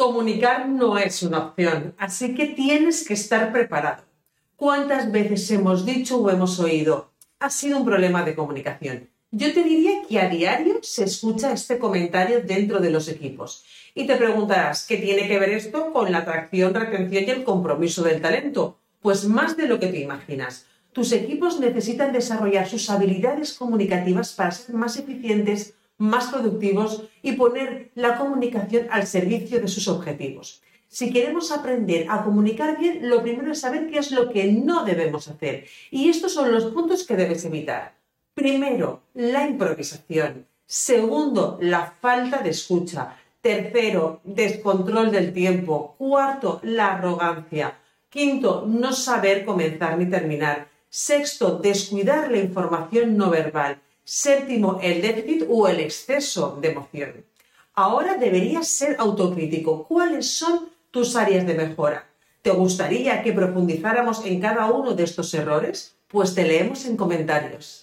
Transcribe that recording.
Comunicar no es una opción, así que tienes que estar preparado. ¿Cuántas veces hemos dicho o hemos oído? Ha sido un problema de comunicación. Yo te diría que a diario se escucha este comentario dentro de los equipos. Y te preguntarás, ¿qué tiene que ver esto con la atracción, retención y el compromiso del talento? Pues más de lo que te imaginas. Tus equipos necesitan desarrollar sus habilidades comunicativas para ser más eficientes, más productivos y poner la comunicación al servicio de sus objetivos. Si queremos aprender a comunicar bien, lo primero es saber qué es lo que no debemos hacer. Y estos son los puntos que debes evitar. Primero, la improvisación. Segundo, la falta de escucha. Tercero, descontrol del tiempo. Cuarto, la arrogancia. Quinto, no saber comenzar ni terminar. Sexto, descuidar la información no verbal. Séptimo, el déficit o el exceso de emoción. Ahora deberías ser autocrítico. ¿Cuáles son tus áreas de mejora? ¿Te gustaría que profundizáramos en cada uno de estos errores? Pues te leemos en comentarios.